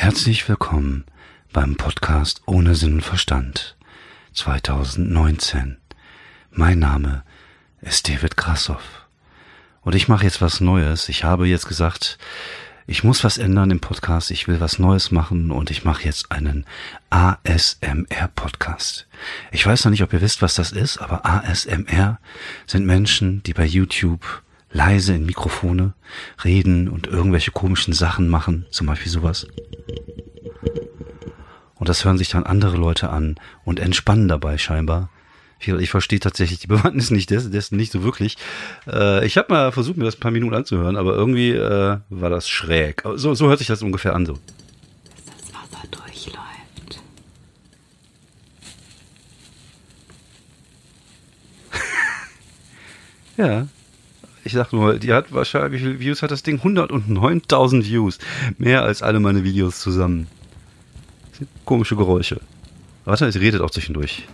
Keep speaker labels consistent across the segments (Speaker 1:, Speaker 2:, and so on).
Speaker 1: Herzlich willkommen beim Podcast Ohne Sinn und Verstand 2019. Mein Name ist David Krassoff. Und ich mache jetzt was Neues. Ich habe jetzt gesagt, ich muss was ändern im Podcast, ich will was Neues machen und ich mache jetzt einen ASMR-Podcast. Ich weiß noch nicht, ob ihr wisst, was das ist, aber ASMR sind Menschen, die bei YouTube leise in Mikrofone reden und irgendwelche komischen Sachen machen, zum Beispiel sowas. Und das hören sich dann andere Leute an und entspannen dabei scheinbar. Ich verstehe tatsächlich die Bewandtnis nicht dessen, dessen nicht so wirklich. Äh, ich habe mal versucht, mir das ein paar Minuten anzuhören, aber irgendwie äh, war das schräg. So, so hört sich das ungefähr an so.
Speaker 2: Bis das Wasser durchläuft.
Speaker 1: Ja. Ich sag nur, die hat wahrscheinlich, wie viele Views hat das Ding? 109.000 Views. Mehr als alle meine Videos zusammen. Das sind komische Geräusche. Warte, sie redet auch zwischendurch.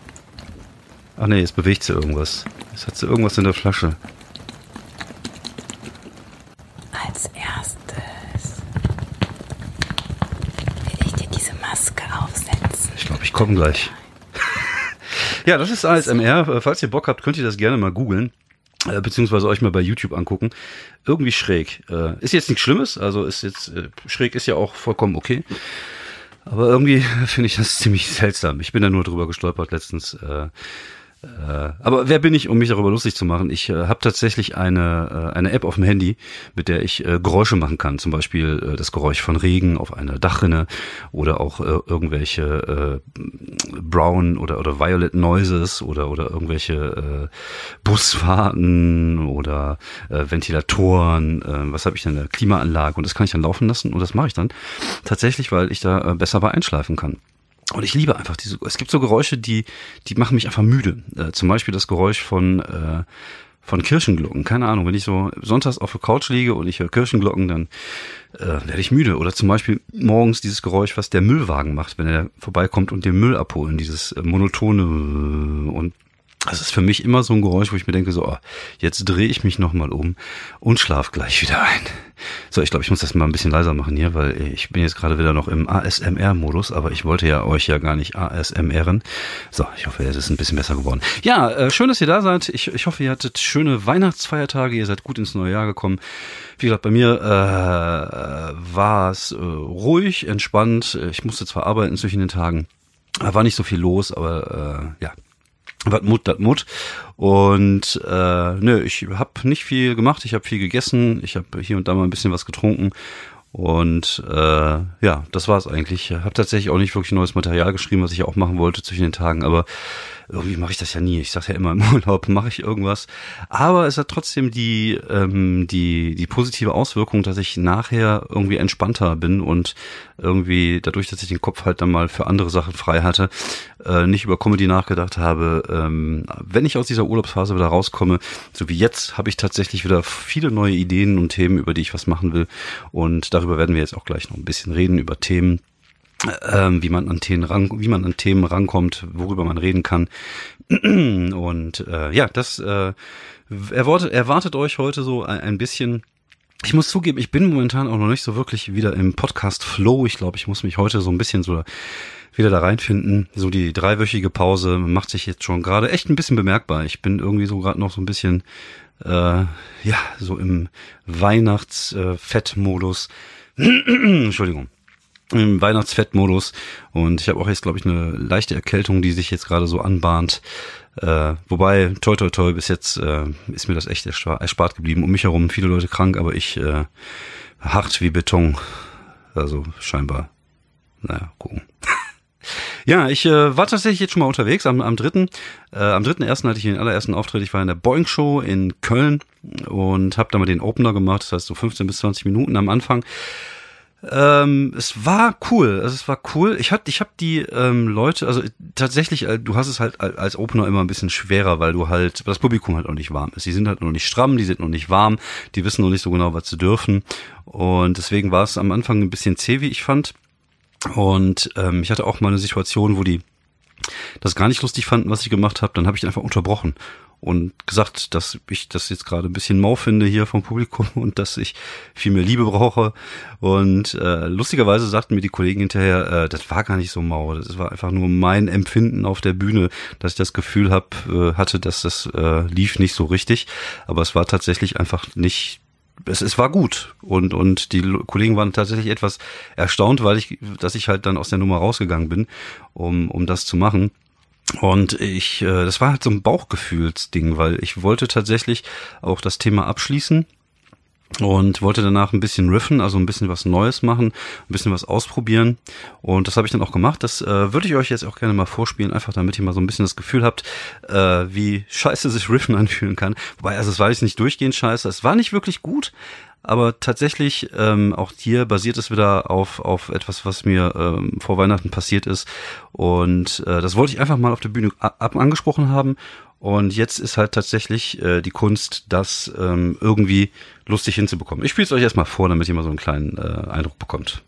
Speaker 1: Ach nee, jetzt bewegt sie irgendwas. Jetzt hat sie irgendwas in der Flasche.
Speaker 2: Als erstes will ich dir diese Maske aufsetzen.
Speaker 1: Ich glaube, ich komme gleich. ja, das ist ASMR. Falls ihr Bock habt, könnt ihr das gerne mal googeln. Äh, beziehungsweise euch mal bei YouTube angucken. Irgendwie schräg. Äh, ist jetzt nichts Schlimmes, also ist jetzt äh, schräg ist ja auch vollkommen okay. Aber irgendwie finde ich das ziemlich seltsam. Ich bin da nur drüber gestolpert letztens. Äh, aber wer bin ich, um mich darüber lustig zu machen? Ich äh, habe tatsächlich eine, äh, eine App auf dem Handy, mit der ich äh, Geräusche machen kann. Zum Beispiel äh, das Geräusch von Regen auf einer Dachrinne oder auch äh, irgendwelche äh, Brown oder, oder Violet Noises oder, oder irgendwelche äh, Busfahrten oder äh, Ventilatoren. Äh, was habe ich denn? Eine Klimaanlage. Und das kann ich dann laufen lassen und das mache ich dann tatsächlich, weil ich da äh, besser bei einschlafen kann. Und ich liebe einfach diese, es gibt so Geräusche, die, die machen mich einfach müde. Äh, zum Beispiel das Geräusch von, äh, von Kirchenglocken. Keine Ahnung, wenn ich so sonntags auf der Couch liege und ich höre Kirchenglocken, dann äh, werde ich müde. Oder zum Beispiel morgens dieses Geräusch, was der Müllwagen macht, wenn er vorbeikommt und den Müll abholen. Dieses äh, monotone und das ist für mich immer so ein Geräusch, wo ich mir denke, so, oh, jetzt drehe ich mich nochmal um und schlaf gleich wieder ein. So, ich glaube, ich muss das mal ein bisschen leiser machen hier, weil ich bin jetzt gerade wieder noch im ASMR-Modus, aber ich wollte ja euch ja gar nicht ASMRen. So, ich hoffe, es ist ein bisschen besser geworden. Ja, äh, schön, dass ihr da seid. Ich, ich hoffe, ihr hattet schöne Weihnachtsfeiertage, ihr seid gut ins neue Jahr gekommen. Wie gesagt, bei mir äh, war es äh, ruhig, entspannt. Ich musste zwar arbeiten zwischen den Tagen, war nicht so viel los, aber äh, ja, was Mut, dat Mut. Und äh, nö, ich habe nicht viel gemacht, ich habe viel gegessen, ich habe hier und da mal ein bisschen was getrunken. Und äh, ja, das war's eigentlich. Ich habe tatsächlich auch nicht wirklich neues Material geschrieben, was ich auch machen wollte zwischen den Tagen, aber irgendwie mache ich das ja nie. Ich sage ja immer im Urlaub mache ich irgendwas. Aber es hat trotzdem die, ähm, die, die positive Auswirkung, dass ich nachher irgendwie entspannter bin und irgendwie dadurch, dass ich den Kopf halt dann mal für andere Sachen frei hatte, äh, nicht über Comedy nachgedacht habe. Ähm, wenn ich aus dieser Urlaubsphase wieder rauskomme, so wie jetzt, habe ich tatsächlich wieder viele neue Ideen und Themen, über die ich was machen will. Und darüber werden wir jetzt auch gleich noch ein bisschen reden, über Themen, ähm, wie man an Themen ran, wie man an Themen rankommt, worüber man reden kann. Und äh, ja, das äh, erwartet, erwartet euch heute so ein, ein bisschen. Ich muss zugeben, ich bin momentan auch noch nicht so wirklich wieder im Podcast-Flow. Ich glaube, ich muss mich heute so ein bisschen so wieder da reinfinden. So die dreiwöchige Pause macht sich jetzt schon gerade echt ein bisschen bemerkbar. Ich bin irgendwie so gerade noch so ein bisschen, äh, ja, so im Weihnachtsfettmodus. Entschuldigung im Weihnachtsfettmodus und ich habe auch jetzt glaube ich eine leichte Erkältung, die sich jetzt gerade so anbahnt. Äh, wobei toi toi toi bis jetzt äh, ist mir das echt erspart geblieben. Um mich herum viele Leute krank, aber ich äh, hart wie Beton. Also scheinbar. Naja, gucken. Ja, ich äh, war tatsächlich jetzt schon mal unterwegs am, am dritten. Äh, am dritten ersten hatte ich den allerersten Auftritt. Ich war in der Boeing Show in Köln und habe da mal den Opener gemacht. Das heißt so 15 bis 20 Minuten am Anfang. Ähm, es war cool, also es war cool. Ich hatte, ich habe die ähm, Leute, also tatsächlich, äh, du hast es halt als Opener immer ein bisschen schwerer, weil du halt, das Publikum halt noch nicht warm ist. Die sind halt noch nicht stramm, die sind noch nicht warm, die wissen noch nicht so genau, was sie dürfen. Und deswegen war es am Anfang ein bisschen zäh, wie ich fand. Und ähm, ich hatte auch mal eine Situation, wo die das gar nicht lustig fanden, was ich gemacht habe, dann habe ich einfach unterbrochen und gesagt, dass ich das jetzt gerade ein bisschen mau finde hier vom Publikum und dass ich viel mehr Liebe brauche. Und äh, lustigerweise sagten mir die Kollegen hinterher, äh, das war gar nicht so mau, das war einfach nur mein Empfinden auf der Bühne, dass ich das Gefühl hab, äh, hatte, dass das äh, lief nicht so richtig. Aber es war tatsächlich einfach nicht es, es war gut und und die Kollegen waren tatsächlich etwas erstaunt, weil ich, dass ich halt dann aus der Nummer rausgegangen bin, um um das zu machen. Und ich, äh, das war halt so ein Bauchgefühlsding, weil ich wollte tatsächlich auch das Thema abschließen und wollte danach ein bisschen riffen, also ein bisschen was Neues machen, ein bisschen was ausprobieren. Und das habe ich dann auch gemacht. Das äh, würde ich euch jetzt auch gerne mal vorspielen, einfach damit ihr mal so ein bisschen das Gefühl habt, äh, wie scheiße sich Riffen anfühlen kann. Wobei, also es war jetzt nicht durchgehend scheiße, es war nicht wirklich gut, aber tatsächlich, ähm, auch hier basiert es wieder auf, auf etwas, was mir ähm, vor Weihnachten passiert ist. Und äh, das wollte ich einfach mal auf der Bühne ab angesprochen haben. Und jetzt ist halt tatsächlich äh, die Kunst, das ähm, irgendwie lustig hinzubekommen. Ich spiele es euch erstmal vor, damit ihr mal so einen kleinen äh, Eindruck bekommt.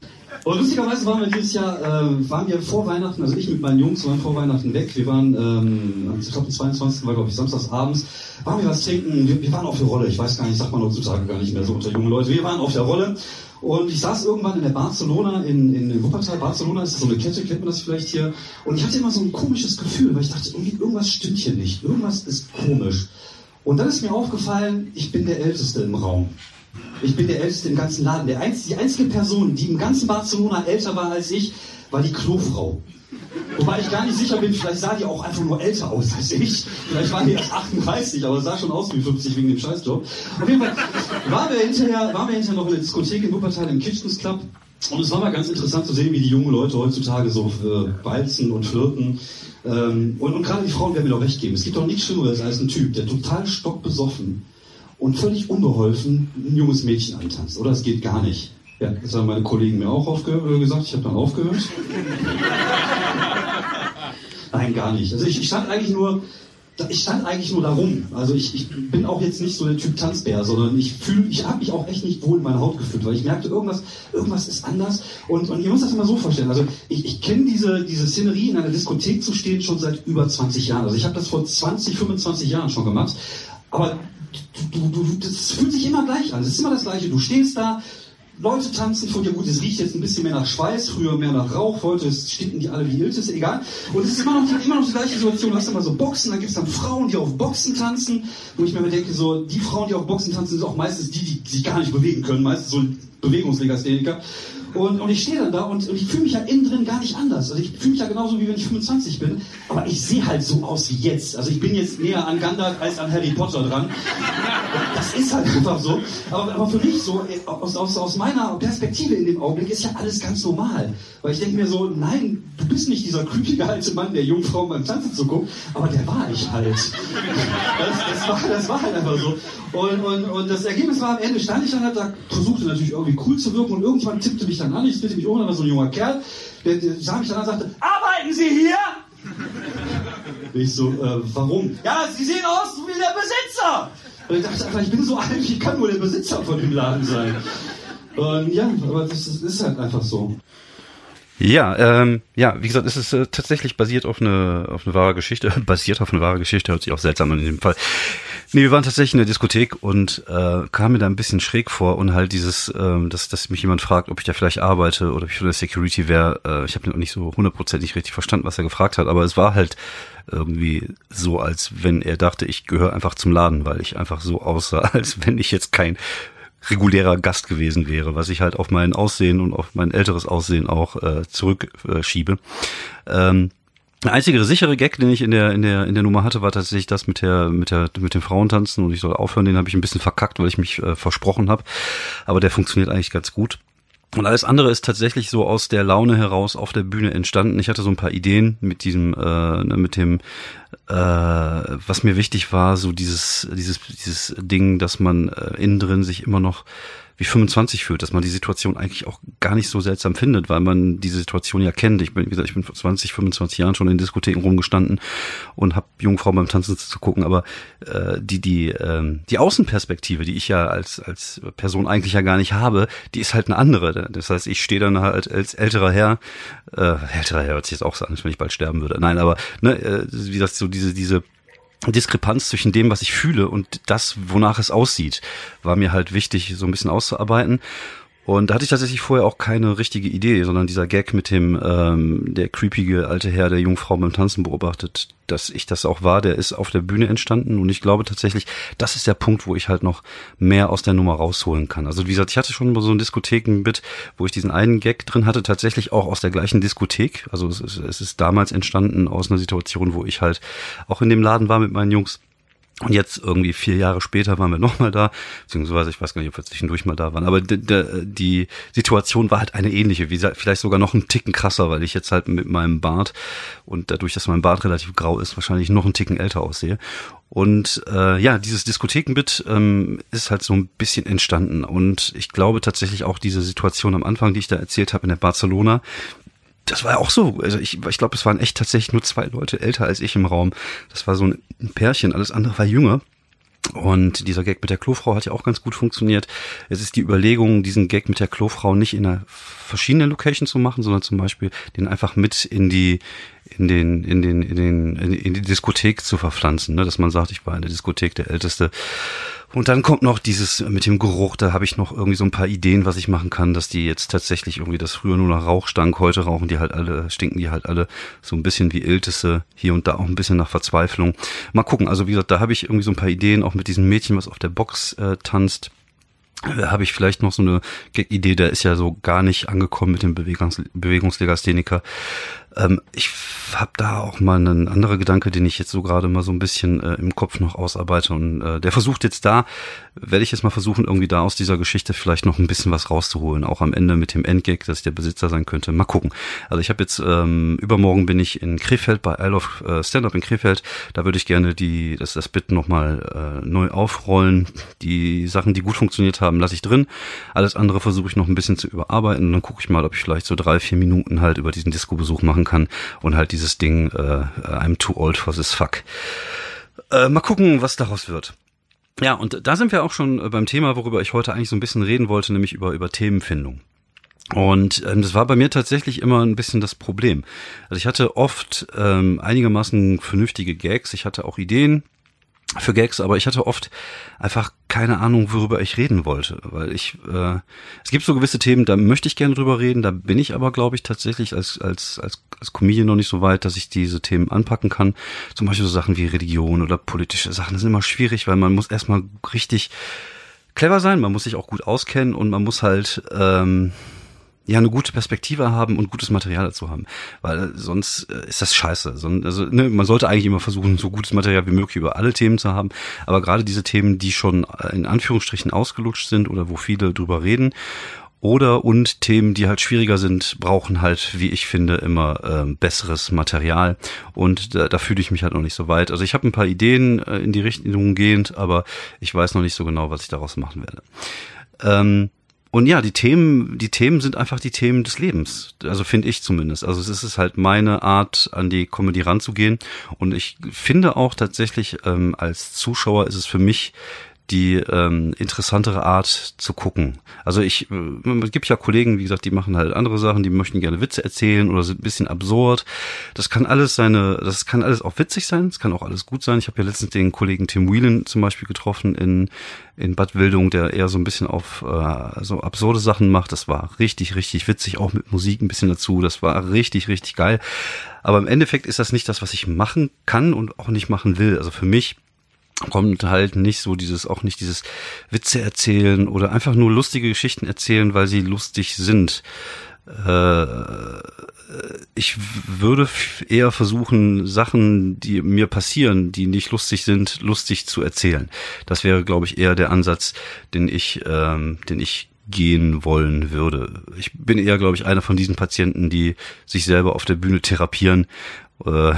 Speaker 3: Und lustigerweise waren wir dieses Jahr, äh, waren wir vor Weihnachten, also ich mit meinen Jungs waren vor Weihnachten weg. Wir waren, ähm, ich glaube, am 22. war, glaube ich, samstags abends, waren wir was trinken. Wir, wir waren auf der Rolle. Ich weiß gar nicht, sagt man heutzutage gar nicht mehr so unter jungen Leute. Wir waren auf der Rolle. Und ich saß irgendwann in der Barcelona, in, in Wuppertal. Barcelona ist so eine Kette, kennt man das vielleicht hier. Und ich hatte immer so ein komisches Gefühl, weil ich dachte, irgendwie, irgendwas stimmt hier nicht. Irgendwas ist komisch. Und dann ist mir aufgefallen, ich bin der Älteste im Raum. Ich bin der Älteste im ganzen Laden. Der einz, die einzige Person, die im ganzen Barcelona älter war als ich, war die Klofrau. Wobei ich gar nicht sicher bin, vielleicht sah die auch einfach nur älter aus als ich. Vielleicht war die erst 38, aber sah schon aus wie 50 wegen dem Scheißjob. Auf jeden Fall waren wir hinterher, waren wir hinterher noch in der Diskothek in Wuppertal im Kitchens Club. Und es war mal ganz interessant zu sehen, wie die jungen Leute heutzutage so äh, walzen und flirten. Ähm, und, und gerade die Frauen werden mir doch recht geben. Es gibt doch nichts Schlimmeres als ein Typ, der total stockbesoffen und völlig unbeholfen ein junges Mädchen antanzt. Oder es geht gar nicht. Ja, das haben meine Kollegen mir auch aufge gesagt. Ich habe dann aufgehört. Nein, gar nicht. Also ich, ich stand eigentlich nur, ich stand eigentlich nur darum. Also ich, ich bin auch jetzt nicht so der Typ Tanzbär, sondern ich fühle, ich habe mich auch echt nicht wohl in meiner Haut gefühlt, weil ich merkte, irgendwas, irgendwas ist anders. Und, und ihr müsst das immer so vorstellen. Also ich, ich kenne diese, diese Szenerie, in einer Diskothek zu stehen, schon seit über 20 Jahren. Also ich habe das vor 20, 25 Jahren schon gemacht. Du, du, das fühlt sich immer gleich an. Es ist immer das Gleiche. Du stehst da, Leute tanzen vor dir, gut, es riecht jetzt ein bisschen mehr nach Schweiß, früher mehr nach Rauch, heute stinken die alle wie Iltis, egal. Und es ist immer noch, immer noch die gleiche Situation, du hast immer so Boxen, da gibt es dann Frauen, die auf Boxen tanzen, wo ich mir immer denke, so, die Frauen, die auf Boxen tanzen, sind auch meistens die, die sich gar nicht bewegen können, meistens so Bewegungslegastheniker. Und, und ich stehe dann da und, und ich fühle mich ja innen drin gar nicht anders. Also ich fühle mich ja genauso, wie wenn ich 25 bin. Aber ich sehe halt so aus wie jetzt. Also ich bin jetzt näher an Gandalf als an Harry Potter dran. Das ist halt einfach so. Aber, aber für mich so, äh, aus, aus, aus meiner Perspektive in dem Augenblick, ist ja alles ganz normal. Weil ich denke mir so, nein, du bist nicht dieser krüpige alte Mann, der Jungfrau beim Tanzen zuguckt. Aber der war ich halt. Das, das, war, das war halt einfach so. Und, und, und das Ergebnis war, am Ende stand ich dann halt da, versuchte natürlich irgendwie cool zu wirken und irgendwann tippte mich dann an, ich drehte mich um, da war so ein junger Kerl, der, der sah mich dann an und sagte, arbeiten Sie hier? Ich so, äh, warum? Ja, Sie sehen aus wie der Besitzer! Und ich dachte einfach, ich bin so alt, ich kann nur der Besitzer von dem Laden sein. Und ja, aber das ist, ist halt einfach so.
Speaker 1: Ja, ähm, ja, wie gesagt, es ist äh, tatsächlich basiert auf eine auf eine wahre Geschichte, basiert auf eine wahre Geschichte, hört sich auch seltsam an in dem Fall. Nee, wir waren tatsächlich in der Diskothek und äh, kam mir da ein bisschen schräg vor und halt dieses, ähm, dass, dass mich jemand fragt, ob ich da vielleicht arbeite oder ob ich für der Security wäre. Äh, ich habe nicht so hundertprozentig richtig verstanden, was er gefragt hat, aber es war halt irgendwie so, als wenn er dachte, ich gehöre einfach zum Laden, weil ich einfach so aussah, als wenn ich jetzt kein regulärer Gast gewesen wäre, was ich halt auf mein Aussehen und auf mein älteres Aussehen auch äh, zurückschiebe. Äh, ähm, der einzige sichere Gag, den ich in der in der in der Nummer hatte, war tatsächlich das mit der mit der mit dem Frauentanzen und ich soll aufhören. Den habe ich ein bisschen verkackt, weil ich mich äh, versprochen habe, aber der funktioniert eigentlich ganz gut. Und alles andere ist tatsächlich so aus der Laune heraus auf der Bühne entstanden. Ich hatte so ein paar Ideen mit diesem, äh, ne, mit dem, äh, was mir wichtig war, so dieses, dieses, dieses Ding, dass man äh, innen drin sich immer noch wie 25 fühlt, dass man die Situation eigentlich auch gar nicht so seltsam findet, weil man diese Situation ja kennt. Ich bin, wie gesagt, ich bin vor 20, 25 Jahren schon in Diskotheken rumgestanden und habe Jungfrauen beim Tanzen zu gucken, aber äh, die die ähm, die Außenperspektive, die ich ja als als Person eigentlich ja gar nicht habe, die ist halt eine andere. Das heißt, ich stehe dann halt als älterer Herr, äh, älterer Herr hört sich jetzt auch so an, als wenn ich bald sterben würde. Nein, aber ne, äh, wie das so diese diese Diskrepanz zwischen dem, was ich fühle und das, wonach es aussieht, war mir halt wichtig, so ein bisschen auszuarbeiten. Und da hatte ich tatsächlich vorher auch keine richtige Idee, sondern dieser Gag mit dem, ähm, der creepige alte Herr der Jungfrau beim Tanzen beobachtet, dass ich das auch war, der ist auf der Bühne entstanden und ich glaube tatsächlich, das ist der Punkt, wo ich halt noch mehr aus der Nummer rausholen kann. Also wie gesagt, ich hatte schon so ein Diskothekenbit, wo ich diesen einen Gag drin hatte, tatsächlich auch aus der gleichen Diskothek. Also es ist, es ist damals entstanden aus einer Situation, wo ich halt auch in dem Laden war mit meinen Jungs und jetzt irgendwie vier Jahre später waren wir nochmal da, beziehungsweise ich weiß gar nicht, ob wir zwischendurch mal da waren, aber die Situation war halt eine ähnliche, wie vielleicht sogar noch einen Ticken krasser, weil ich jetzt halt mit meinem Bart und dadurch, dass mein Bart relativ grau ist, wahrscheinlich noch einen Ticken älter aussehe. Und äh, ja, dieses Diskothekenbit ähm, ist halt so ein bisschen entstanden. Und ich glaube tatsächlich auch diese Situation am Anfang, die ich da erzählt habe in der Barcelona, das war ja auch so. Also ich, ich glaube, es waren echt tatsächlich nur zwei Leute älter als ich im Raum. Das war so ein Pärchen, alles andere war jünger. Und dieser Gag mit der Klofrau hat ja auch ganz gut funktioniert. Es ist die Überlegung, diesen Gag mit der Klofrau nicht in einer verschiedenen Location zu machen, sondern zum Beispiel den einfach mit in die in den in den in den in die Diskothek zu verpflanzen, ne? dass man sagt, ich war in der Diskothek der älteste und dann kommt noch dieses mit dem Geruch, da habe ich noch irgendwie so ein paar Ideen, was ich machen kann, dass die jetzt tatsächlich irgendwie das früher nur nach Rauch stank, heute rauchen die halt alle, stinken die halt alle so ein bisschen wie Iltisse, hier und da auch ein bisschen nach Verzweiflung. Mal gucken, also wie gesagt, da habe ich irgendwie so ein paar Ideen, auch mit diesem Mädchen, was auf der Box äh, tanzt äh, habe ich vielleicht noch so eine Idee, der ist ja so gar nicht angekommen mit dem Bewegungs Bewegungslegastheniker. Ähm, ich habe da auch mal einen anderen Gedanke, den ich jetzt so gerade mal so ein bisschen äh, im Kopf noch ausarbeite. Und äh, der versucht jetzt da, werde ich jetzt mal versuchen, irgendwie da aus dieser Geschichte vielleicht noch ein bisschen was rauszuholen. Auch am Ende mit dem Endgag, dass ich der Besitzer sein könnte. Mal gucken. Also ich habe jetzt, ähm, übermorgen bin ich in Krefeld bei Isle of äh, Stand-Up in Krefeld. Da würde ich gerne die, das, das Bit nochmal äh, neu aufrollen. Die Sachen, die gut funktioniert haben, lasse ich drin. Alles andere versuche ich noch ein bisschen zu überarbeiten. Und dann gucke ich mal, ob ich vielleicht so drei, vier Minuten halt über diesen Disco-Besuch machen kann und halt dieses Ding äh, I'm too old for this fuck. Äh, mal gucken, was daraus wird. Ja, und da sind wir auch schon äh, beim Thema, worüber ich heute eigentlich so ein bisschen reden wollte, nämlich über, über Themenfindung. Und ähm, das war bei mir tatsächlich immer ein bisschen das Problem. Also ich hatte oft ähm, einigermaßen vernünftige Gags, ich hatte auch Ideen, für Gags, aber ich hatte oft einfach keine Ahnung, worüber ich reden wollte, weil ich äh, es gibt so gewisse Themen, da möchte ich gerne drüber reden, da bin ich aber glaube ich tatsächlich als als als als Comedian noch nicht so weit, dass ich diese Themen anpacken kann. Zum Beispiel so Sachen wie Religion oder politische Sachen, das ist immer schwierig, weil man muss erstmal richtig clever sein, man muss sich auch gut auskennen und man muss halt ähm, ja eine gute Perspektive haben und gutes Material dazu haben, weil sonst äh, ist das scheiße. Also ne, man sollte eigentlich immer versuchen, so gutes Material wie möglich über alle Themen zu haben, aber gerade diese Themen, die schon äh, in Anführungsstrichen ausgelutscht sind oder wo viele drüber reden oder und Themen, die halt schwieriger sind, brauchen halt, wie ich finde, immer äh, besseres Material. Und da, da fühle ich mich halt noch nicht so weit. Also ich habe ein paar Ideen äh, in die Richtung gehend, aber ich weiß noch nicht so genau, was ich daraus machen werde. Ähm, und ja, die Themen, die Themen sind einfach die Themen des Lebens. Also finde ich zumindest. Also es ist halt meine Art, an die Comedy ranzugehen. Und ich finde auch tatsächlich, ähm, als Zuschauer ist es für mich die ähm, interessantere Art zu gucken. Also ich, äh, es gibt ja Kollegen, wie gesagt, die machen halt andere Sachen, die möchten gerne Witze erzählen oder sind ein bisschen absurd. Das kann alles seine, das kann alles auch witzig sein, es kann auch alles gut sein. Ich habe ja letztens den Kollegen Tim Whelan zum Beispiel getroffen in in Bad Wildung, der eher so ein bisschen auf äh, so absurde Sachen macht. Das war richtig, richtig witzig, auch mit Musik ein bisschen dazu. Das war richtig, richtig geil. Aber im Endeffekt ist das nicht das, was ich machen kann und auch nicht machen will. Also für mich kommt halt nicht so dieses, auch nicht dieses Witze erzählen oder einfach nur lustige Geschichten erzählen, weil sie lustig sind. Äh, ich würde eher versuchen, Sachen, die mir passieren, die nicht lustig sind, lustig zu erzählen. Das wäre, glaube ich, eher der Ansatz, den ich, ähm, den ich gehen wollen würde. Ich bin eher, glaube ich, einer von diesen Patienten, die sich selber auf der Bühne therapieren. Äh,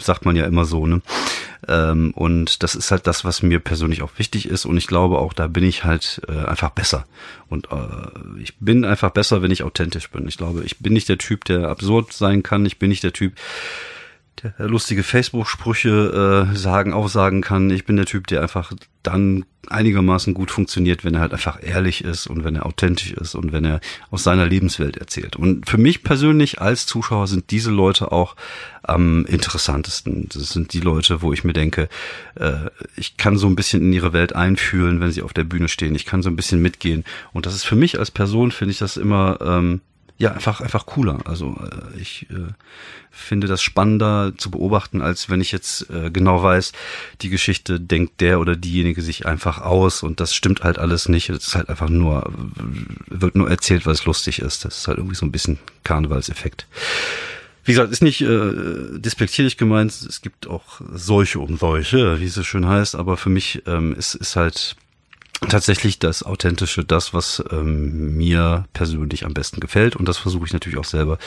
Speaker 1: sagt man ja immer so, ne? Ähm, und das ist halt das, was mir persönlich auch wichtig ist. Und ich glaube auch, da bin ich halt äh, einfach besser. Und äh, ich bin einfach besser, wenn ich authentisch bin. Ich glaube, ich bin nicht der Typ, der absurd sein kann. Ich bin nicht der Typ, lustige Facebook-Sprüche äh, sagen, aufsagen kann. Ich bin der Typ, der einfach dann einigermaßen gut funktioniert, wenn er halt einfach ehrlich ist und wenn er authentisch ist und wenn er aus seiner Lebenswelt erzählt. Und für mich persönlich als Zuschauer sind diese Leute auch am interessantesten. Das sind die Leute, wo ich mir denke, äh, ich kann so ein bisschen in ihre Welt einfühlen, wenn sie auf der Bühne stehen. Ich kann so ein bisschen mitgehen. Und das ist für mich als Person, finde ich das immer ähm, ja, einfach, einfach cooler. Also äh, ich äh, finde das spannender zu beobachten, als wenn ich jetzt äh, genau weiß, die Geschichte denkt der oder diejenige sich einfach aus und das stimmt halt alles nicht. Es ist halt einfach nur, wird nur erzählt, weil es lustig ist. Das ist halt irgendwie so ein bisschen Karnevalseffekt. Wie gesagt, ist nicht äh, despektierlich gemeint, es gibt auch solche und solche, wie es so schön heißt, aber für mich ähm, ist, ist halt tatsächlich das Authentische, das, was ähm, mir persönlich am besten gefällt. Und das versuche ich natürlich auch selber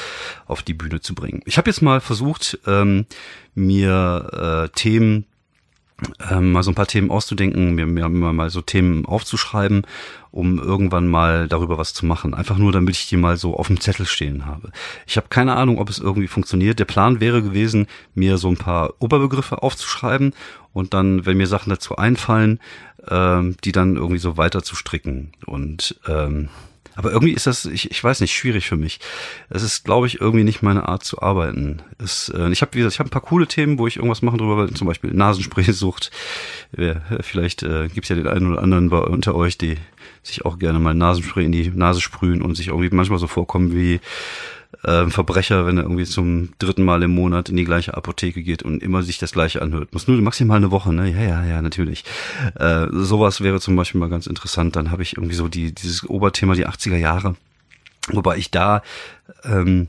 Speaker 1: auf die Bühne zu bringen. Ich habe jetzt mal versucht, ähm, mir äh, Themen ähm, mal so ein paar Themen auszudenken, mir, mir mal so Themen aufzuschreiben, um irgendwann mal darüber was zu machen. Einfach nur, damit ich die mal so auf dem Zettel stehen habe. Ich habe keine Ahnung, ob es irgendwie funktioniert. Der Plan wäre gewesen, mir so ein paar Oberbegriffe aufzuschreiben und dann, wenn mir Sachen dazu einfallen, ähm, die dann irgendwie so weiter zu stricken. Und ähm, aber irgendwie ist das, ich, ich weiß nicht, schwierig für mich. Es ist, glaube ich, irgendwie nicht meine Art zu arbeiten. Es, äh, ich habe, wie gesagt, ich habe ein paar coole Themen, wo ich irgendwas machen drüber, zum Beispiel Nasenspraysucht. Ja, vielleicht äh, gibt ja den einen oder anderen bei, unter euch, die sich auch gerne mal Nasenspray in die Nase sprühen und sich irgendwie manchmal so vorkommen wie äh, Verbrecher, wenn er irgendwie zum dritten Mal im Monat in die gleiche Apotheke geht und immer sich das gleiche anhört. Muss nur maximal eine Woche, ne? Ja, ja, ja, natürlich. Äh, sowas wäre zum Beispiel mal ganz interessant. Dann habe ich irgendwie so die, dieses Oberthema, die 80er Jahre. Wobei ich da ähm,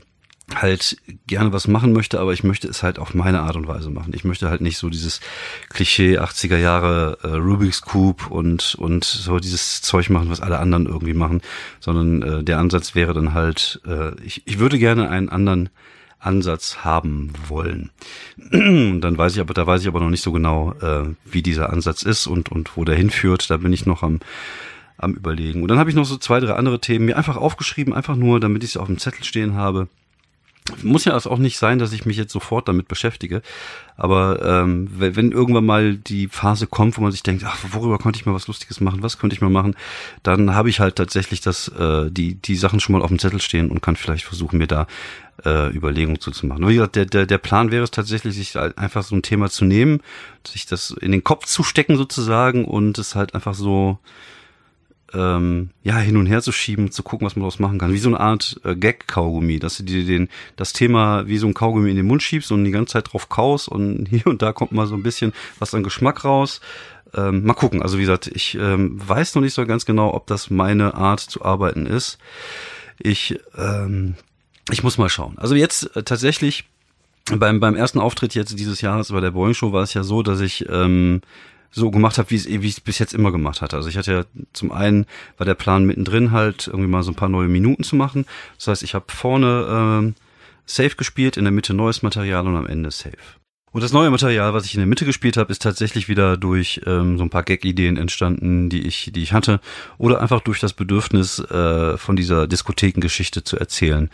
Speaker 1: halt gerne was machen möchte, aber ich möchte es halt auf meine Art und Weise machen. Ich möchte halt nicht so dieses Klischee 80er Jahre äh, Rubik's Cube und und so dieses Zeug machen, was alle anderen irgendwie machen, sondern äh, der Ansatz wäre dann halt, äh, ich, ich würde gerne einen anderen Ansatz haben wollen. dann weiß ich aber, da weiß ich aber noch nicht so genau, äh, wie dieser Ansatz ist und und wo der hinführt. Da bin ich noch am am überlegen. Und dann habe ich noch so zwei, drei andere Themen mir einfach aufgeschrieben, einfach nur, damit ich sie auf dem Zettel stehen habe muss ja auch nicht sein, dass ich mich jetzt sofort damit beschäftige. Aber ähm, wenn, irgendwann mal die Phase kommt, wo man sich denkt, ach, worüber könnte ich mal was Lustiges machen, was könnte ich mal machen, dann habe ich halt tatsächlich das, äh, die, die Sachen schon mal auf dem Zettel stehen und kann vielleicht versuchen, mir da äh, Überlegungen zuzumachen. Wie gesagt, der, der, der Plan wäre es tatsächlich, sich einfach so ein Thema zu nehmen, sich das in den Kopf zu stecken sozusagen und es halt einfach so ähm, ja, hin und her zu schieben, zu gucken, was man daraus machen kann. Wie so eine Art äh, Gag-Kaugummi, dass du dir den, das Thema wie so ein Kaugummi in den Mund schiebst und die ganze Zeit drauf kaust und hier und da kommt mal so ein bisschen was an Geschmack raus. Ähm, mal gucken. Also wie gesagt, ich ähm, weiß noch nicht so ganz genau, ob das meine Art zu arbeiten ist. Ich, ähm, ich muss mal schauen. Also jetzt äh, tatsächlich beim, beim ersten Auftritt jetzt dieses Jahres bei der Boeing Show war es ja so, dass ich ähm, so gemacht habe, wie ich es bis jetzt immer gemacht hatte. Also ich hatte ja zum einen war der Plan mittendrin halt irgendwie mal so ein paar neue Minuten zu machen. Das heißt, ich habe vorne ähm, Safe gespielt, in der Mitte neues Material und am Ende Safe. Und das neue Material, was ich in der Mitte gespielt habe, ist tatsächlich wieder durch ähm, so ein paar Gag-Ideen entstanden, die ich, die ich hatte, oder einfach durch das Bedürfnis äh, von dieser Diskothekengeschichte zu erzählen.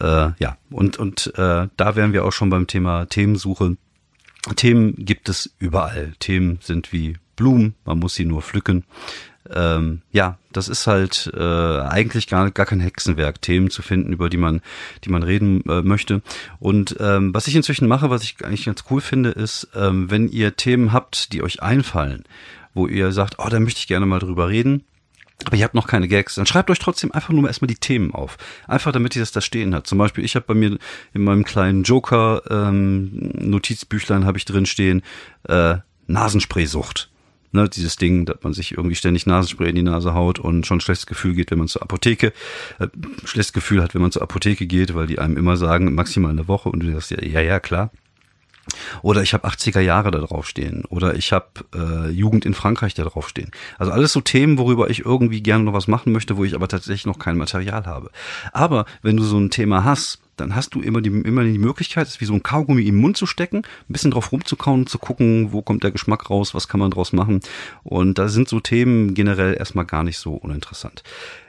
Speaker 1: Äh, ja, und und äh, da wären wir auch schon beim Thema Themensuche. Themen gibt es überall. Themen sind wie Blumen, man muss sie nur pflücken. Ähm, ja, das ist halt äh, eigentlich gar, gar kein Hexenwerk, Themen zu finden, über die man, die man reden äh, möchte. Und ähm, was ich inzwischen mache, was ich eigentlich ganz cool finde, ist, ähm, wenn ihr Themen habt, die euch einfallen, wo ihr sagt, oh, da möchte ich gerne mal drüber reden, aber ihr habt noch keine Gags, dann schreibt euch trotzdem einfach nur mal erstmal die Themen auf. Einfach damit ihr das da stehen hat. Zum Beispiel, ich habe bei mir in meinem kleinen Joker ähm, habe ich drin stehen, äh, Nasenspraysucht. Ne, dieses Ding, dass man sich irgendwie ständig Nasenspray in die Nase haut und schon schlechtes Gefühl geht, wenn man zur Apotheke, äh, schlechtes Gefühl hat, wenn man zur Apotheke geht, weil die einem immer sagen, maximal eine Woche und du sagst ja, ja, ja, klar. Oder ich habe 80er Jahre da draufstehen. Oder ich habe äh, Jugend in Frankreich da draufstehen. Also alles so Themen, worüber ich irgendwie gerne noch was machen möchte, wo ich aber tatsächlich noch kein Material habe. Aber wenn du so ein Thema hast, dann hast du immer die, immer die Möglichkeit, es wie so ein Kaugummi im Mund zu stecken, ein bisschen drauf rumzukauen, zu gucken, wo kommt der Geschmack raus, was kann man draus machen. Und da sind so Themen generell erstmal gar nicht so uninteressant.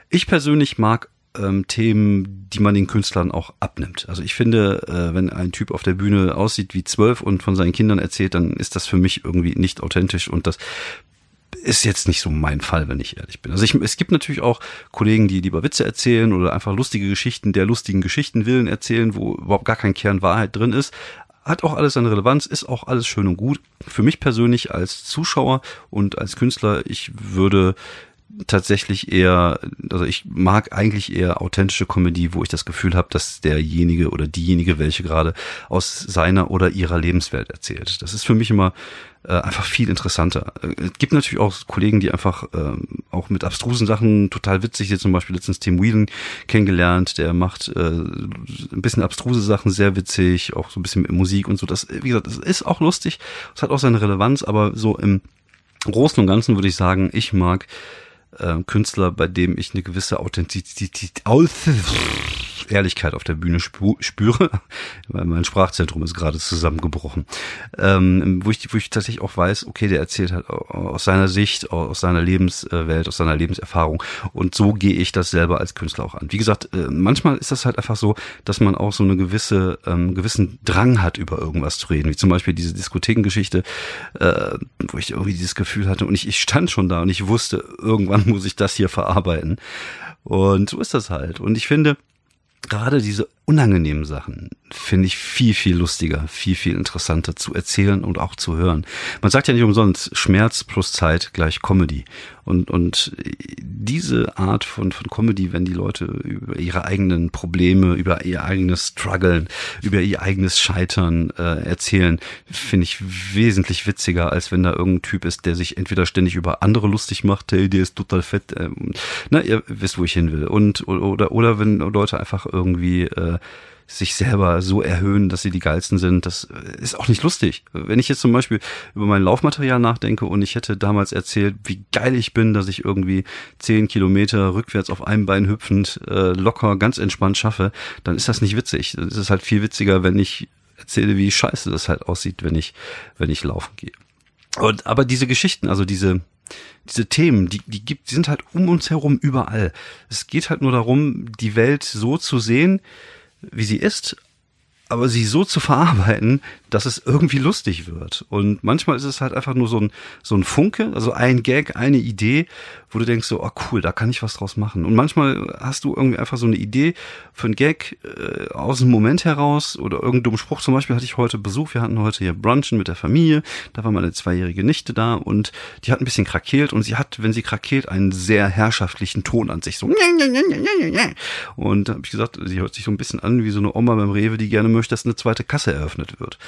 Speaker 1: Ich persönlich mag ähm, Themen, die man den Künstlern auch abnimmt. Also ich finde, äh, wenn ein Typ auf der Bühne aussieht wie zwölf und von seinen Kindern erzählt, dann ist das für mich irgendwie nicht authentisch und das ist jetzt nicht so mein Fall, wenn ich ehrlich bin. Also ich, es gibt natürlich auch Kollegen, die lieber Witze erzählen oder einfach lustige Geschichten der lustigen Geschichten willen erzählen, wo überhaupt gar kein Kern Wahrheit drin ist. Hat auch alles seine Relevanz, ist auch alles schön und gut. Für mich persönlich als Zuschauer und als Künstler, ich würde tatsächlich eher, also ich mag eigentlich eher authentische Comedy, wo ich das Gefühl habe, dass derjenige oder diejenige, welche gerade aus seiner oder ihrer Lebenswelt erzählt. Das ist für mich immer äh, einfach viel interessanter. Es gibt natürlich auch Kollegen, die einfach ähm, auch mit abstrusen Sachen total witzig sind. Zum Beispiel letztens Tim Whelan kennengelernt, der macht äh, ein bisschen abstruse Sachen sehr witzig, auch so ein bisschen mit Musik und so. Das, wie gesagt, das ist auch lustig. Es hat auch seine Relevanz, aber so im Großen und Ganzen würde ich sagen, ich mag äh, Künstler, bei dem ich eine gewisse Authentizität, Ehrlichkeit auf der Bühne spüre, weil mein Sprachzentrum ist gerade zusammengebrochen, ähm, wo, ich, wo ich tatsächlich auch weiß, okay, der erzählt halt aus seiner Sicht, aus seiner Lebenswelt, aus seiner Lebenserfahrung und so gehe ich das selber als Künstler auch an. Wie gesagt, äh, manchmal ist das halt einfach so, dass man auch so eine gewisse, ähm, gewissen Drang hat, über irgendwas zu reden, wie zum Beispiel diese Diskothekengeschichte, äh, wo ich irgendwie dieses Gefühl hatte und ich, ich stand schon da und ich wusste, irgendwann muss ich das hier verarbeiten. Und so ist das halt. Und ich finde, gerade diese unangenehmen Sachen finde ich viel, viel lustiger, viel, viel interessanter zu erzählen und auch zu hören. Man sagt ja nicht umsonst, Schmerz plus Zeit gleich Comedy. Und, und diese Art von, von Comedy, wenn die Leute über ihre eigenen Probleme, über ihr eigenes Struggeln, über ihr eigenes Scheitern äh, erzählen, finde ich wesentlich witziger, als wenn da irgendein Typ ist, der sich entweder ständig über andere lustig macht, hey, der ist total fett. Ähm, na, ihr wisst, wo ich hin will. Und oder, oder wenn Leute einfach irgendwie äh, sich selber so erhöhen, dass sie die geilsten sind. Das ist auch nicht lustig. Wenn ich jetzt zum Beispiel über mein Laufmaterial nachdenke und ich hätte damals erzählt, wie geil ich bin, dass ich irgendwie zehn Kilometer rückwärts auf einem Bein hüpfend äh, locker ganz entspannt schaffe, dann ist das nicht witzig. Dann ist es halt viel witziger, wenn ich erzähle, wie scheiße das halt aussieht, wenn ich, wenn ich laufen gehe. Und aber diese Geschichten, also diese diese Themen, die, die gibt, die sind halt um uns herum überall. Es geht halt nur darum, die Welt so zu sehen, wie sie ist, aber sie so zu verarbeiten, dass es irgendwie lustig wird. Und manchmal ist es halt einfach nur so ein, so ein Funke, also ein Gag, eine Idee, wo du denkst so, oh cool, da kann ich was draus machen. Und manchmal hast du irgendwie einfach so eine Idee für einen Gag äh, aus dem Moment heraus oder irgendeinen dummen Spruch. Zum Beispiel hatte ich heute Besuch, wir hatten heute hier Brunchen mit der Familie, da war meine zweijährige Nichte da und die hat ein bisschen krakeelt und sie hat, wenn sie krakeelt, einen sehr herrschaftlichen Ton an sich, so und da habe ich gesagt, sie hört sich so ein bisschen an wie so eine Oma beim Rewe, die gerne möchte, dass eine zweite Kasse eröffnet wird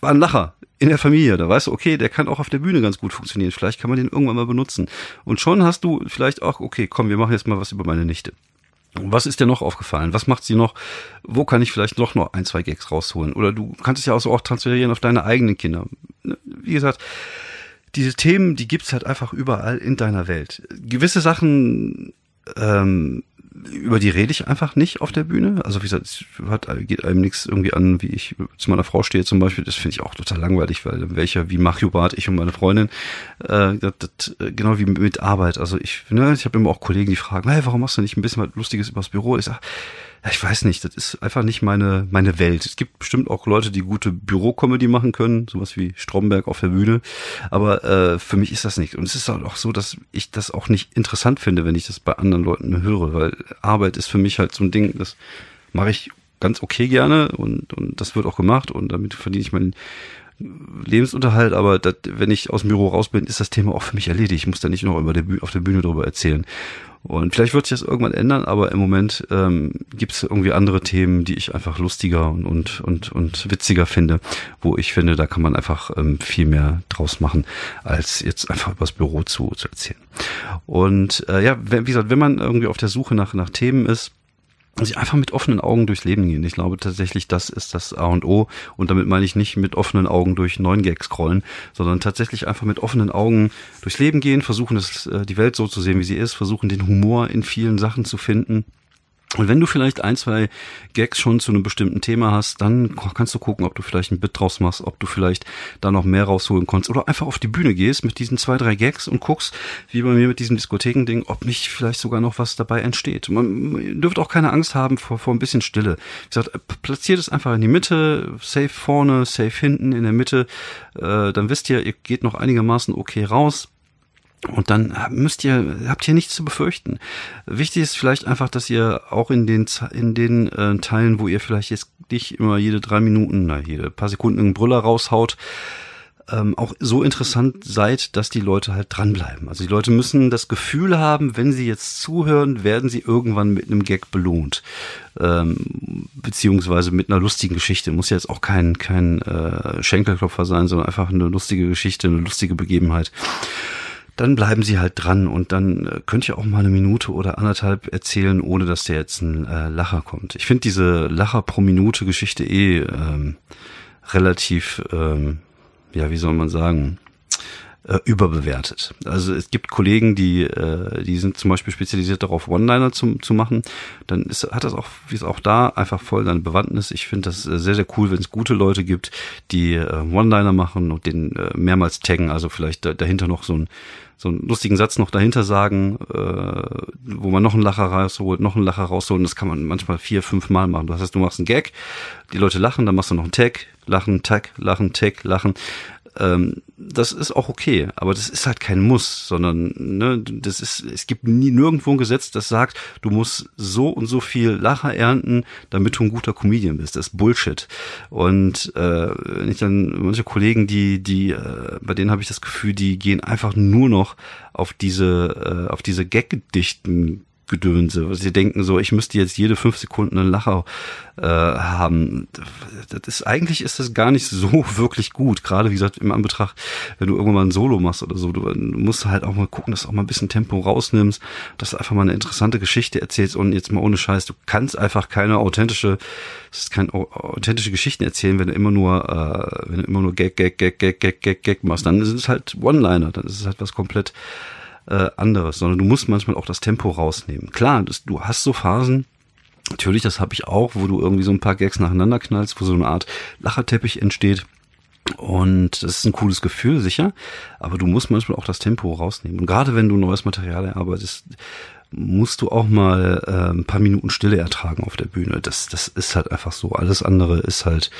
Speaker 1: war ein Lacher in der Familie. Da weißt du, okay, der kann auch auf der Bühne ganz gut funktionieren. Vielleicht kann man den irgendwann mal benutzen. Und schon hast du vielleicht auch, okay, komm, wir machen jetzt mal was über meine Nichte. Was ist dir noch aufgefallen? Was macht sie noch? Wo kann ich vielleicht noch noch ein, zwei Gags rausholen? Oder du kannst es ja auch so auch transferieren auf deine eigenen Kinder. Wie gesagt, diese Themen, die gibt's halt einfach überall in deiner Welt. Gewisse Sachen ähm, über die rede ich einfach nicht auf der Bühne. Also wie gesagt, es hat, geht einem nichts irgendwie an, wie ich zu meiner Frau stehe zum Beispiel. Das finde ich auch total langweilig, weil welcher wie Mario Barth, ich und meine Freundin, äh, das, das, genau wie mit Arbeit. Also ich, ne, ich habe immer auch Kollegen, die fragen, hey, warum machst du nicht ein bisschen was Lustiges übers Büro? Ich sag, ja, ich weiß nicht, das ist einfach nicht meine, meine Welt. Es gibt bestimmt auch Leute, die gute Bürocomedy machen können, sowas wie Stromberg auf der Bühne. Aber äh, für mich ist das nicht. Und es ist halt auch so, dass ich das auch nicht interessant finde, wenn ich das bei anderen Leuten höre, weil Arbeit ist für mich halt so ein Ding, das mache ich ganz okay gerne und, und das wird auch gemacht und damit verdiene ich meinen Lebensunterhalt, aber dat, wenn ich aus dem Büro raus bin, ist das Thema auch für mich erledigt. Ich muss da nicht noch über der auf der Bühne drüber erzählen. Und vielleicht wird sich das irgendwann ändern, aber im Moment ähm, gibt es irgendwie andere Themen, die ich einfach lustiger und, und, und, und witziger finde, wo ich finde, da kann man einfach ähm, viel mehr draus machen, als jetzt einfach übers Büro zu, zu erzählen. Und äh, ja, wie gesagt, wenn man irgendwie auf der Suche nach, nach Themen ist, also einfach mit offenen Augen durchs Leben gehen. Ich glaube tatsächlich, das ist das A und O. Und damit meine ich nicht mit offenen Augen durch neun Gags scrollen, sondern tatsächlich einfach mit offenen Augen durchs Leben gehen, versuchen, das, äh, die Welt so zu sehen, wie sie ist, versuchen, den Humor in vielen Sachen zu finden Und wenn du vielleicht ein, zwei Gags schon zu einem bestimmten Thema hast, dann kannst du gucken, ob du vielleicht ein Bit draus machst, ob du vielleicht da noch mehr rausholen kannst oder einfach auf die Bühne gehst mit diesen zwei, drei Gags und guckst, wie bei mir mit diesem Diskothekending, ob nicht vielleicht sogar noch was dabei entsteht. Man dürft auch keine Angst haben vor, vor ein bisschen Stille. Wie gesagt, platziert es einfach in die Mitte, safe vorne, safe hinten, in der Mitte, äh, dann wisst ihr, ihr geht noch einigermaßen okay raus und dann müsst ihr, habt ihr nichts zu befürchten. Wichtig ist vielleicht einfach, dass ihr auch in den, in den äh, Teilen, wo ihr vielleicht jetzt nicht immer jede drei Minuten, na, jede paar Sekunden einen Brüller raushaut, ähm, auch so interessant seid, dass die Leute halt dranbleiben. Also die Leute müssen das Gefühl haben, wenn sie jetzt zuhören, werden sie irgendwann mit einem Gag belohnt. Ähm, beziehungsweise mit einer lustigen Geschichte. Muss jetzt auch kein, kein äh, Schenkelklopfer sein, sondern einfach eine lustige Geschichte, eine lustige Begebenheit dann bleiben sie halt dran und dann äh, könnt ihr auch mal eine Minute oder anderthalb erzählen, ohne dass der jetzt ein äh, Lacher kommt. Ich finde diese Lacher pro Minute Geschichte eh ähm, relativ, ähm, ja, wie soll man sagen, äh, überbewertet. Also es gibt Kollegen, die, äh, die sind zum Beispiel spezialisiert darauf, One-Liner zu, zu machen. Dann ist, hat das auch, wie es auch da, einfach voll seine Bewandtnis. Ich finde das äh, sehr, sehr cool, wenn es gute Leute gibt, die äh, One-Liner machen und den äh, mehrmals taggen, also vielleicht da, dahinter noch so ein so einen lustigen Satz noch dahinter sagen, äh, wo man noch einen Lacher rausholt, noch einen Lacher rausholt. Und das kann man manchmal vier, fünf Mal machen. Das heißt, du machst einen Gag, die Leute lachen, dann machst du noch einen Tag, lachen, Tag, lachen, Tag, lachen. Ähm, das ist auch okay, aber das ist halt kein Muss, sondern ne, das ist, es gibt nie nirgendwo ein Gesetz, das sagt, du musst so und so viel Lacher ernten, damit du ein guter Comedian bist. Das ist Bullshit. Und äh, wenn ich dann manche Kollegen, die, die, äh, bei denen habe ich das Gefühl, die gehen einfach nur noch auf diese, äh, auf diese Gag-Gedichten Gedönse. Sie denken so, ich müsste jetzt jede fünf Sekunden einen Lacher äh, haben. Das ist eigentlich ist das gar nicht so wirklich gut. Gerade wie gesagt im Anbetracht, wenn du irgendwann mal ein Solo machst oder so, du musst halt auch mal gucken, dass du auch mal ein bisschen Tempo rausnimmst, dass du einfach mal eine interessante Geschichte erzählst und jetzt mal ohne Scheiß, du kannst einfach keine authentische, es ist kein authentische Geschichten erzählen, wenn du immer nur, äh, wenn du immer nur Gag, Gag, Gag, Gag, Gag, Gag, Gag machst, dann ist es halt One-Liner, dann ist es halt was komplett äh, anderes, sondern du musst manchmal auch das Tempo rausnehmen. Klar, das, du hast so Phasen, natürlich, das habe ich auch, wo du irgendwie so ein paar Gags nacheinander knallst, wo so eine Art Lacherteppich entsteht. Und das ist ein cooles Gefühl, sicher. Aber du musst manchmal auch das Tempo rausnehmen. Und gerade wenn du neues Material erarbeitest, musst du auch mal äh, ein paar Minuten Stille ertragen auf der Bühne. Das, das ist halt einfach so. Alles andere ist halt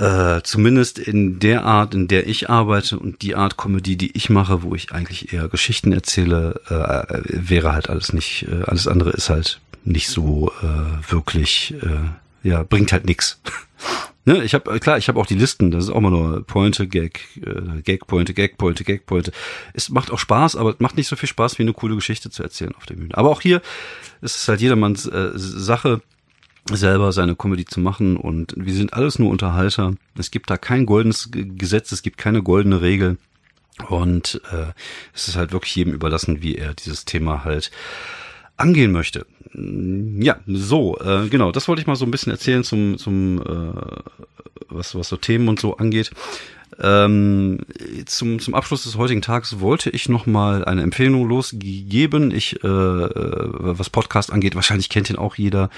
Speaker 1: äh, zumindest in der Art, in der ich arbeite und die Art Comedy, die ich mache, wo ich eigentlich eher Geschichten erzähle, äh, wäre halt alles nicht, äh, alles andere ist halt nicht so äh, wirklich, äh, ja, bringt halt nix. ne, ich habe klar, ich habe auch die Listen, das ist auch mal nur Pointe, Gag, äh, Gag, Pointe, Gag, Pointe, Gag, Pointe. Es macht auch Spaß, aber es macht nicht so viel Spaß, wie eine coole Geschichte zu erzählen auf der Bühne. Aber auch hier ist es halt jedermanns äh, Sache selber seine Comedy zu machen und wir sind alles nur Unterhalter. Es gibt da kein goldenes Gesetz, es gibt keine goldene Regel und äh, es ist halt wirklich jedem überlassen, wie er dieses Thema halt angehen möchte. Ja, so, äh, genau, das wollte ich mal so ein bisschen erzählen zum, zum äh, was, was so Themen und so angeht. Ähm, zum, zum Abschluss des heutigen Tages wollte ich noch mal eine Empfehlung losgeben. Ich, äh, äh was Podcast angeht, wahrscheinlich kennt ihn auch jeder,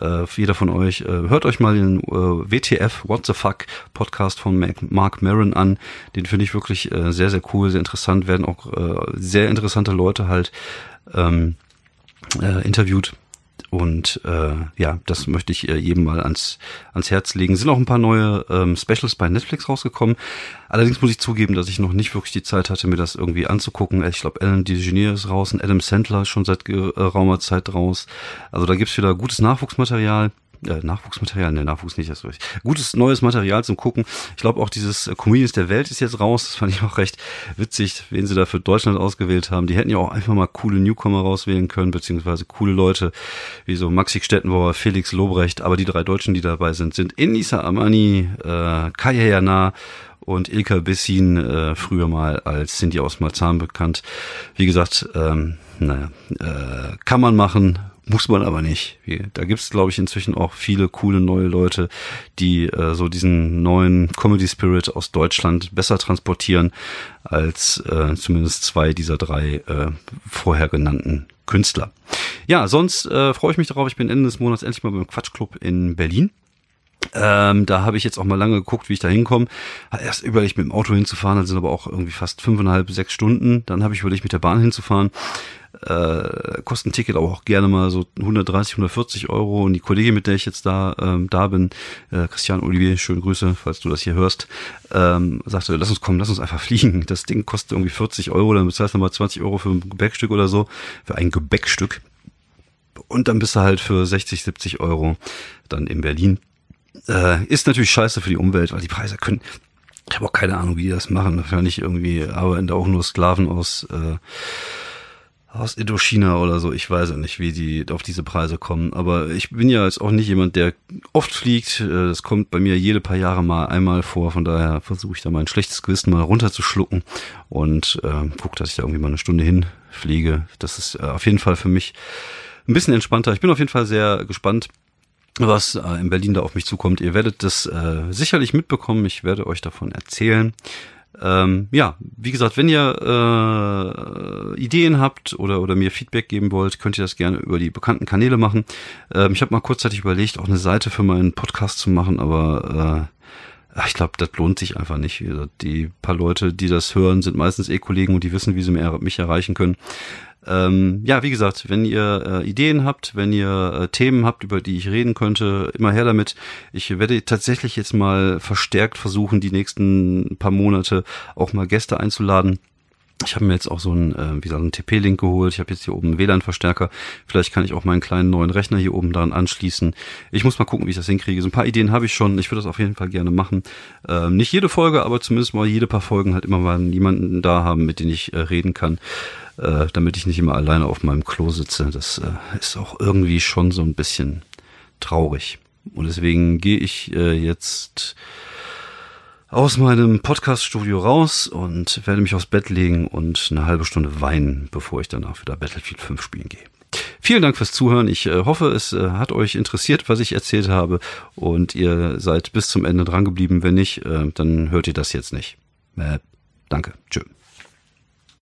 Speaker 1: äh, jeder von euch. Äh, hört euch mal den äh, WTF What the Fuck Podcast von Mark Maron an. Den finde ich wirklich äh, sehr, sehr cool, sehr interessant. Werden auch äh, sehr interessante Leute halt ähm, äh, interviewt. Und äh, ja, das möchte ich äh, jedem mal ans, ans Herz legen. Sind auch ein paar neue ähm, Specials bei Netflix rausgekommen. Allerdings muss ich zugeben, dass ich noch nicht wirklich die Zeit hatte, mir das irgendwie anzugucken. Ich glaube, Ellen DeGeneres ist raus und Adam Sandler ist schon seit geraumer Zeit raus. Also da gibt's wieder gutes Nachwuchsmaterial äh, Nachwuchsmaterial, ne, Nachwuchs nicht, das ist gutes neues Material zum Gucken. Ich glaube auch dieses äh, Comedians der Welt ist jetzt raus. Das fand ich auch recht witzig, wen sie da für Deutschland ausgewählt haben. Die hätten ja auch einfach mal coole Newcomer rauswählen können, beziehungsweise coole Leute wie so Maxi Stettenbauer, Felix Lobrecht. Aber die drei Deutschen, die dabei sind, sind Inisa Amani, äh, Kaya Jana und Ilka Bessin, äh, früher mal als Cindy aus Malzahn bekannt. Wie gesagt, ähm, naja, äh, kann man machen, Muss man aber nicht. Da gibt's, glaube ich, inzwischen auch viele coole neue Leute, die äh, so diesen neuen Comedy Spirit aus Deutschland besser transportieren als äh, zumindest zwei dieser drei äh, vorher genannten Künstler. Ja, sonst äh, freue ich mich darauf. Ich bin Ende des Monats endlich mal beim Quatschclub in Berlin. Ähm, da habe ich jetzt auch mal lange geguckt, wie ich da hinkomme. Erst überlegt, mit dem Auto hinzufahren, das sind aber auch irgendwie fast fünfeinhalb, sechs Stunden. Dann habe ich überlegt, mit der Bahn hinzufahren. Äh, kostet ein Ticket aber auch gerne mal so 130, 140 Euro. Und die Kollegin, mit der ich jetzt da ähm, da bin, äh, Christian Olivier, schöne Grüße, falls du das hier hörst, ähm, sagte, lass uns kommen, lass uns einfach fliegen. Das Ding kostet irgendwie 40 Euro, dann bezahlst du mal 20 Euro für ein Gebäckstück oder so, für ein Gebäckstück. Und dann bist du halt für 60, 70 Euro dann in Berlin. Äh, ist natürlich scheiße für die Umwelt, weil die Preise können. Ich habe auch keine Ahnung, wie die das machen. Wahrscheinlich irgendwie arbeiten da auch nur Sklaven aus, äh, aus Indochina oder so. Ich weiß ja nicht, wie die auf diese Preise kommen. Aber ich bin ja jetzt auch nicht jemand, der oft fliegt. Äh, das kommt bei mir jede paar Jahre mal einmal vor. Von daher versuche ich da mein schlechtes Gewissen mal runterzuschlucken und äh, gucke, dass ich da irgendwie mal eine Stunde hinfliege. Das ist äh, auf jeden Fall für mich ein bisschen entspannter. Ich bin auf jeden Fall sehr gespannt was äh, in Berlin da auf mich zukommt. Ihr werdet das äh, sicherlich mitbekommen. Ich werde euch davon erzählen. Ähm, ja, wie gesagt, wenn ihr äh, Ideen habt oder, oder mir Feedback geben wollt, könnt ihr das gerne über die bekannten Kanäle machen. Ähm, ich habe mal kurzzeitig überlegt, auch eine Seite für meinen Podcast zu machen, aber äh, ich glaube, das lohnt sich einfach nicht. Die paar Leute, die das hören, sind meistens eh Kollegen und die wissen, wie sie mich erreichen können. Ähm, ja, wie gesagt, wenn ihr äh, Ideen habt, wenn ihr äh, Themen habt, über die ich reden könnte, immer her damit. Ich werde tatsächlich jetzt mal verstärkt versuchen, die nächsten paar Monate auch mal Gäste einzuladen. Ich habe mir jetzt auch so einen, äh, wie gesagt, einen TP-Link geholt. Ich habe jetzt hier oben einen WLAN-Verstärker. Vielleicht kann ich auch meinen kleinen neuen Rechner hier oben daran anschließen. Ich muss mal gucken, wie ich das hinkriege. So ein paar Ideen habe ich schon. Ich würde das auf jeden Fall gerne machen. Ähm, nicht jede Folge, aber zumindest mal jede paar Folgen halt immer mal jemanden da haben, mit dem ich äh, reden kann äh, damit ich nicht immer alleine auf meinem Klo sitze. Das äh, ist auch irgendwie schon so ein bisschen traurig. Und deswegen gehe ich äh, jetzt aus meinem Podcast-Studio raus und werde mich aufs Bett legen und eine halbe Stunde weinen, bevor ich danach wieder Battlefield 5 spielen gehe. Vielen Dank fürs Zuhören. Ich äh, hoffe, es äh, hat euch interessiert, was ich erzählt habe und ihr seid bis zum Ende dran geblieben. Wenn nicht, äh, dann hört ihr das jetzt nicht. Danke. Tschüss.